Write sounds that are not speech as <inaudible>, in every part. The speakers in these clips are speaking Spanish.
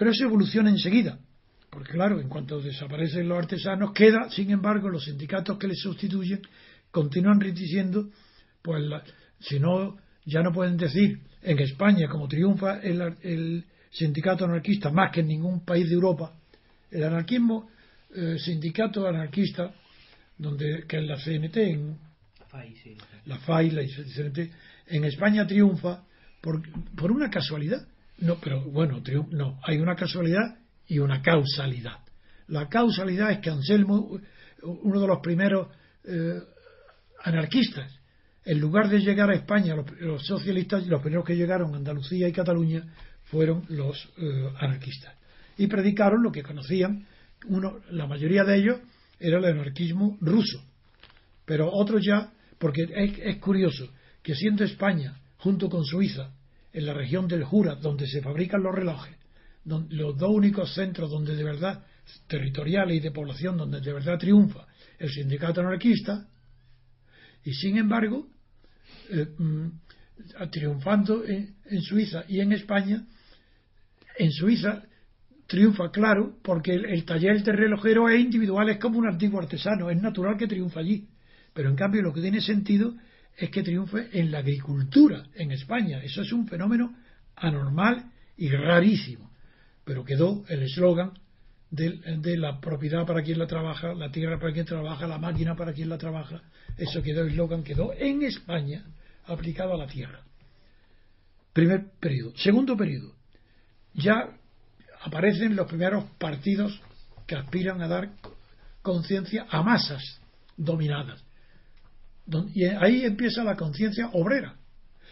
Pero eso evoluciona enseguida, porque claro, en cuanto desaparecen los artesanos, queda, sin embargo, los sindicatos que les sustituyen continúan diciendo, pues la- si no, ya no pueden decir en España, como triunfa el, el sindicato anarquista más que en ningún país de Europa, el anarquismo, eh, sindicato anarquista, donde que es la CNT, en, la FAI, la CNT, en España triunfa por, por una casualidad. No, pero bueno, no, hay una casualidad y una causalidad. La causalidad es que Anselmo, uno de los primeros eh, anarquistas, en lugar de llegar a España, los, los socialistas, los primeros que llegaron a Andalucía y Cataluña fueron los eh, anarquistas. Y predicaron lo que conocían, uno, la mayoría de ellos era el anarquismo ruso, pero otros ya, porque es, es curioso que siendo España, junto con Suiza, en la región del Jura, donde se fabrican los relojes, don- los dos únicos centros donde de verdad, territoriales y de población, donde de verdad triunfa el sindicato anarquista, y sin embargo, eh, mm, triunfando en, en Suiza y en España, en Suiza triunfa, claro, porque el, el taller de relojero es individual, es como un antiguo artesano, es natural que triunfe allí. Pero en cambio lo que tiene sentido es que triunfe en la agricultura en España. Eso es un fenómeno anormal y rarísimo. Pero quedó el eslogan de, la propiedad para quien la trabaja, la tierra para quien trabaja, la máquina para quien la trabaja. Eso quedó, el eslogan quedó en España aplicado a la tierra. Primer periodo. Segundo periodo. Ya aparecen los primeros partidos que aspiran a dar conciencia a masas dominadas. Y ahí empieza la conciencia obrera.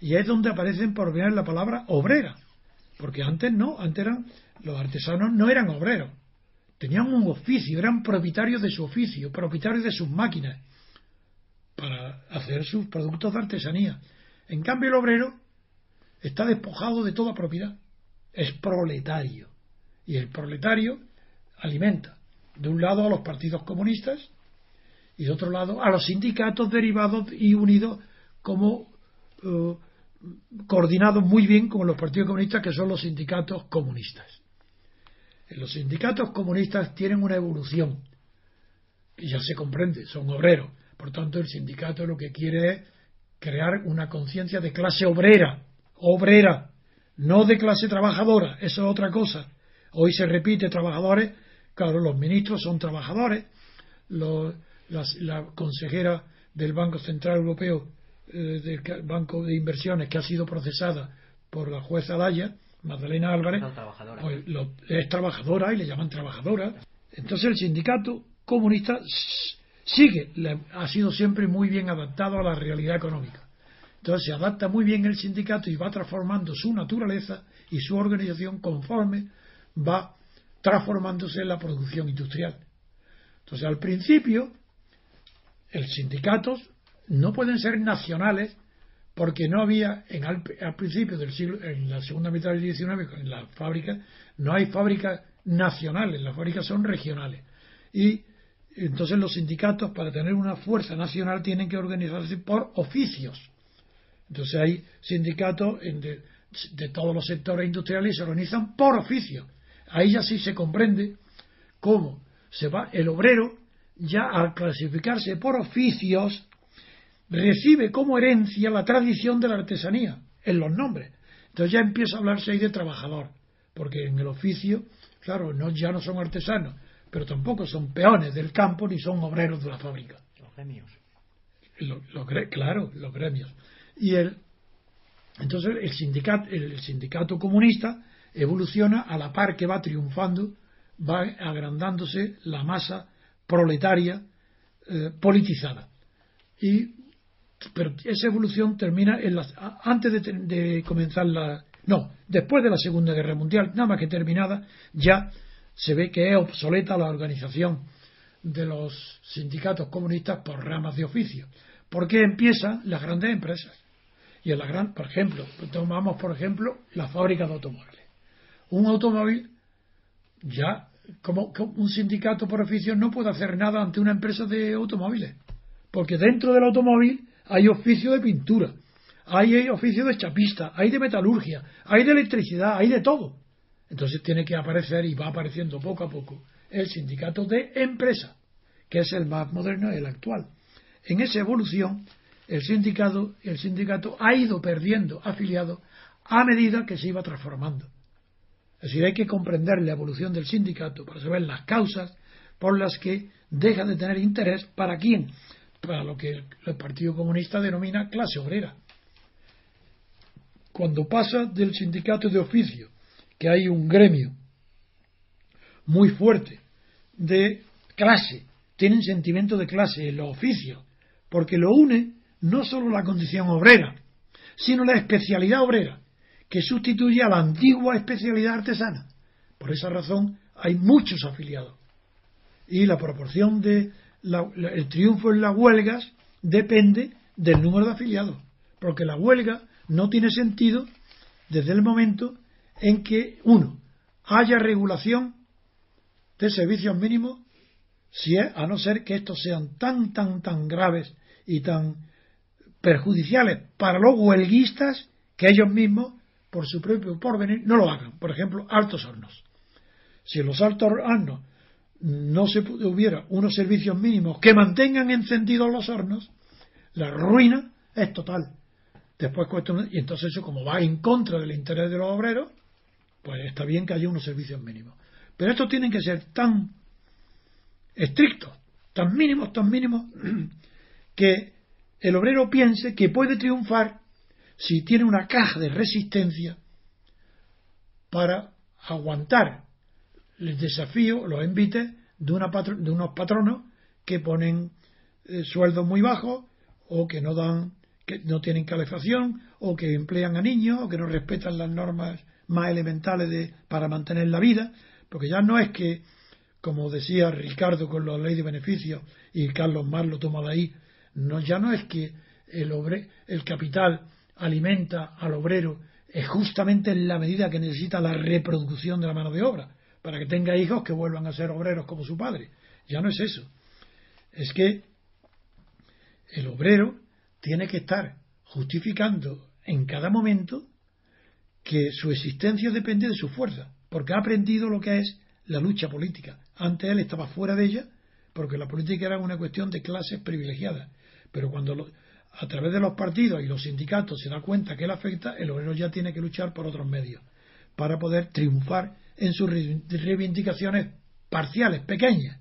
Y es donde aparecen por primera la palabra obrera. Porque antes no, antes eran, los artesanos no eran obreros. Tenían un oficio, eran propietarios de su oficio, propietarios de sus máquinas para hacer sus productos de artesanía. En cambio, el obrero está despojado de toda propiedad. Es proletario. Y el proletario alimenta, de un lado, a los partidos comunistas y de otro lado, a los sindicatos derivados y unidos como eh, coordinados muy bien con los partidos comunistas, que son los sindicatos comunistas. Los sindicatos comunistas tienen una evolución, que ya se comprende, son obreros. Por tanto, el sindicato lo que quiere es crear una conciencia de clase obrera, obrera, no de clase trabajadora, eso es otra cosa. Hoy se repite trabajadores, claro, los ministros son trabajadores, los- la consejera del Banco Central Europeo, eh, del Banco de Inversiones, que ha sido procesada por la jueza Daya, Magdalena Álvarez, pues, lo- es trabajadora y le llaman trabajadora. Entonces el sindicato comunista sigue, le- ha sido siempre muy bien adaptado a la realidad económica. Entonces se adapta muy bien el sindicato y va transformando su naturaleza y su organización conforme va transformándose en la producción industrial. Entonces al principio el sindicatos no pueden ser nacionales porque no había en al, al principio del siglo en la segunda mitad del XIX en las fábricas no hay fábricas nacionales las fábricas son regionales. Y entonces los sindicatos para tener una fuerza nacional tienen que organizarse por oficios. Entonces hay sindicatos en de, de todos los sectores industriales y se organizan por oficio. Ahí ya sí se comprende cómo se va el obrero ya al clasificarse por oficios recibe como herencia la tradición de la artesanía en los nombres. Entonces ya empieza a hablarse ahí de trabajador, porque en el oficio, claro, no, ya no son artesanos, pero tampoco son peones del campo ni son obreros de la fábrica. Los gremios. Lo- lo gre- claro, los gremios. Y el, entonces el sindicato, el sindicato comunista evoluciona a la par que va triunfando, va agrandándose la masa proletaria eh, politizada. Y pero esa evolución termina en las, antes de, de comenzar la. No, después de la Segunda Guerra Mundial, nada más que terminada, ya se ve que es obsoleta la organización de los sindicatos comunistas por ramas de oficio. Porque empiezan las grandes empresas. Y en la gran, por ejemplo, tomamos por ejemplo la fábrica de automóviles. Un automóvil ya como, un sindicato por oficio no puede hacer nada ante una empresa de automóviles. Porque dentro del automóvil hay oficio de pintura, hay oficio de chapista, hay de metalurgia, hay de electricidad, hay de todo. Entonces tiene que aparecer y va apareciendo poco a poco el sindicato de empresa, que es el más moderno, el actual. En esa evolución, el sindicato, el sindicato ha ido perdiendo afiliados a medida que se iba transformando. Es decir, hay que comprender la evolución del sindicato para saber las causas por las que deja de tener interés para quién, para lo que el Partido Comunista denomina clase obrera. Cuando pasa del sindicato de oficio que hay un gremio muy fuerte de clase, tienen sentimiento de clase en los oficios, porque lo une no solo la condición obrera, sino la especialidad obrera, que sustituye a la antigua especialidad artesana. Por esa razón hay muchos afiliados. Y la proporción de el triunfo en las huelgas depende del número de afiliados, porque la huelga no tiene sentido desde el momento en que, uno, haya regulación de servicios mínimos, si es, a no ser que estos sean tan, tan, tan graves y tan perjudiciales para los huelguistas que ellos mismos, por su propio porvenir, no lo hagan. Por ejemplo, altos hornos. Si en los altos hornos no se hubiera unos servicios mínimos que mantengan encendidos los hornos, la ruina es total. Después y entonces eso como va en contra del interés de los obreros, pues está bien que haya unos servicios mínimos. Pero estos tienen que ser tan estrictos, tan mínimos, tan mínimos, <clears throat> que el obrero piense que puede triunfar si tiene una caja de resistencia para aguantar el desafío, los envites de, una de unos patronos que ponen eh, sueldos muy bajos o que no dan que no tienen calefacción o que emplean a niños o que no respetan las normas más elementales de, para mantener la vida, porque ya no es que, como decía Ricardo con la ley de beneficios y Carlos Mar lo toma de ahí, no, ya no es que el, obre, el capital alimenta al obrero es justamente en la medida que necesita la reproducción de la mano de obra, para que tenga hijos que vuelvan a ser obreros como su padre. Ya no es eso. Es que el obrero tiene que estar justificando en cada momento que su existencia depende de su fuerza, porque ha aprendido lo que es la lucha política. Antes él estaba fuera de ella, porque la política era una cuestión de clases privilegiadas. Pero cuando a través de los partidos y los sindicatos se da cuenta que él afecta, el obrero ya tiene que luchar por otros medios para poder triunfar en sus reivindicaciones parciales, pequeñas,